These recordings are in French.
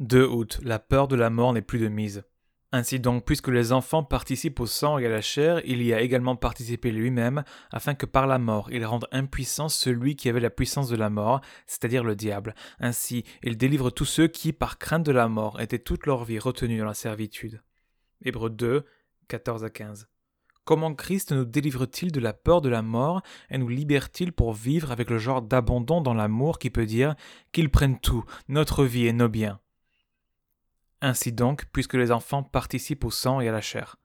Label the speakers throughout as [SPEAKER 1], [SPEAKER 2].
[SPEAKER 1] 2 août. La peur de la mort n'est plus de mise. Ainsi donc, puisque les enfants participent au sang et à la chair, il y a également participé lui-même, afin que par la mort il rende impuissant celui qui avait la puissance de la mort, c'est-à-dire le diable. Ainsi, il délivre tous ceux qui, par crainte de la mort, étaient toute leur vie retenus dans la servitude. Hébreux 2, 14 à 15. Comment Christ nous délivre-t-il de la peur de la mort et nous libère-t-il pour vivre avec le genre d'abandon dans l'amour qui peut dire qu'il prenne tout, notre vie et nos biens? Ainsi donc, puisque les enfants participent au sang et à la chair.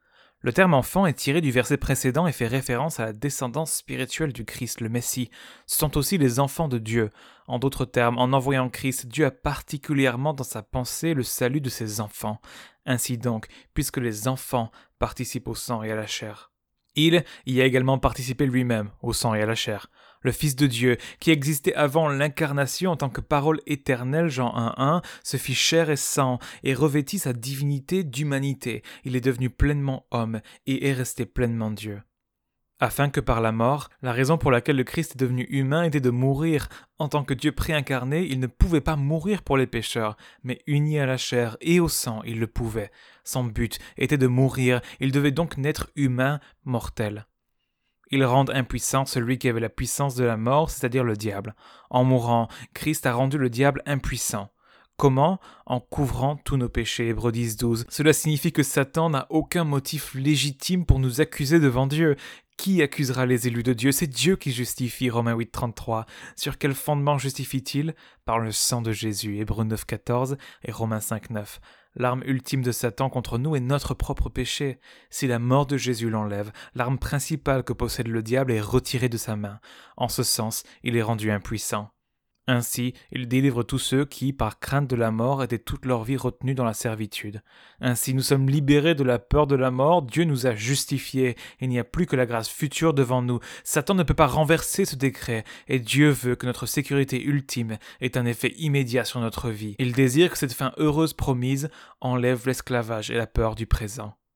[SPEAKER 1] Le terme enfant est tiré du verset précédent et fait référence à la descendance spirituelle du Christ, le Messie. Ce sont aussi les enfants de Dieu. En d'autres termes, en envoyant Christ, Dieu a particulièrement dans sa pensée le salut de ses enfants. Ainsi donc, puisque les enfants participent au sang et à la chair. Il y a également participé lui-même au sang et à la chair le Fils de Dieu, qui existait avant l'incarnation en tant que parole éternelle, Jean 1.1, se fit chair et sang et revêtit sa divinité d'humanité. Il est devenu pleinement homme et est resté pleinement Dieu. Afin que par la mort, la raison pour laquelle le Christ est devenu humain était de mourir. En tant que Dieu préincarné, il ne pouvait pas mourir pour les pécheurs, mais uni à la chair et au sang, il le pouvait. Son but était de mourir, il devait donc naître humain, mortel. Ils rendent impuissant celui qui avait la puissance de la mort, c'est-à-dire le diable. En mourant, Christ a rendu le diable impuissant. Comment En couvrant tous nos péchés. Hébreux 10, 12. Cela signifie que Satan n'a aucun motif légitime pour nous accuser devant Dieu. Qui accusera les élus de Dieu? C'est Dieu qui justifie. Romains 8, 33. Sur quel fondement justifie-t-il? Par le sang de Jésus. Hébreux 9, 14 et Romains 5, 9. L'arme ultime de Satan contre nous est notre propre péché. Si la mort de Jésus l'enlève, l'arme principale que possède le diable est retirée de sa main. En ce sens, il est rendu impuissant. Ainsi, il délivre tous ceux qui, par crainte de la mort, étaient toute leur vie retenus dans la servitude. Ainsi, nous sommes libérés de la peur de la mort, Dieu nous a justifiés, il n'y a plus que la grâce future devant nous. Satan ne peut pas renverser ce décret, et Dieu veut que notre sécurité ultime ait un effet immédiat sur notre vie. Il désire que cette fin heureuse promise enlève l'esclavage et la peur du présent.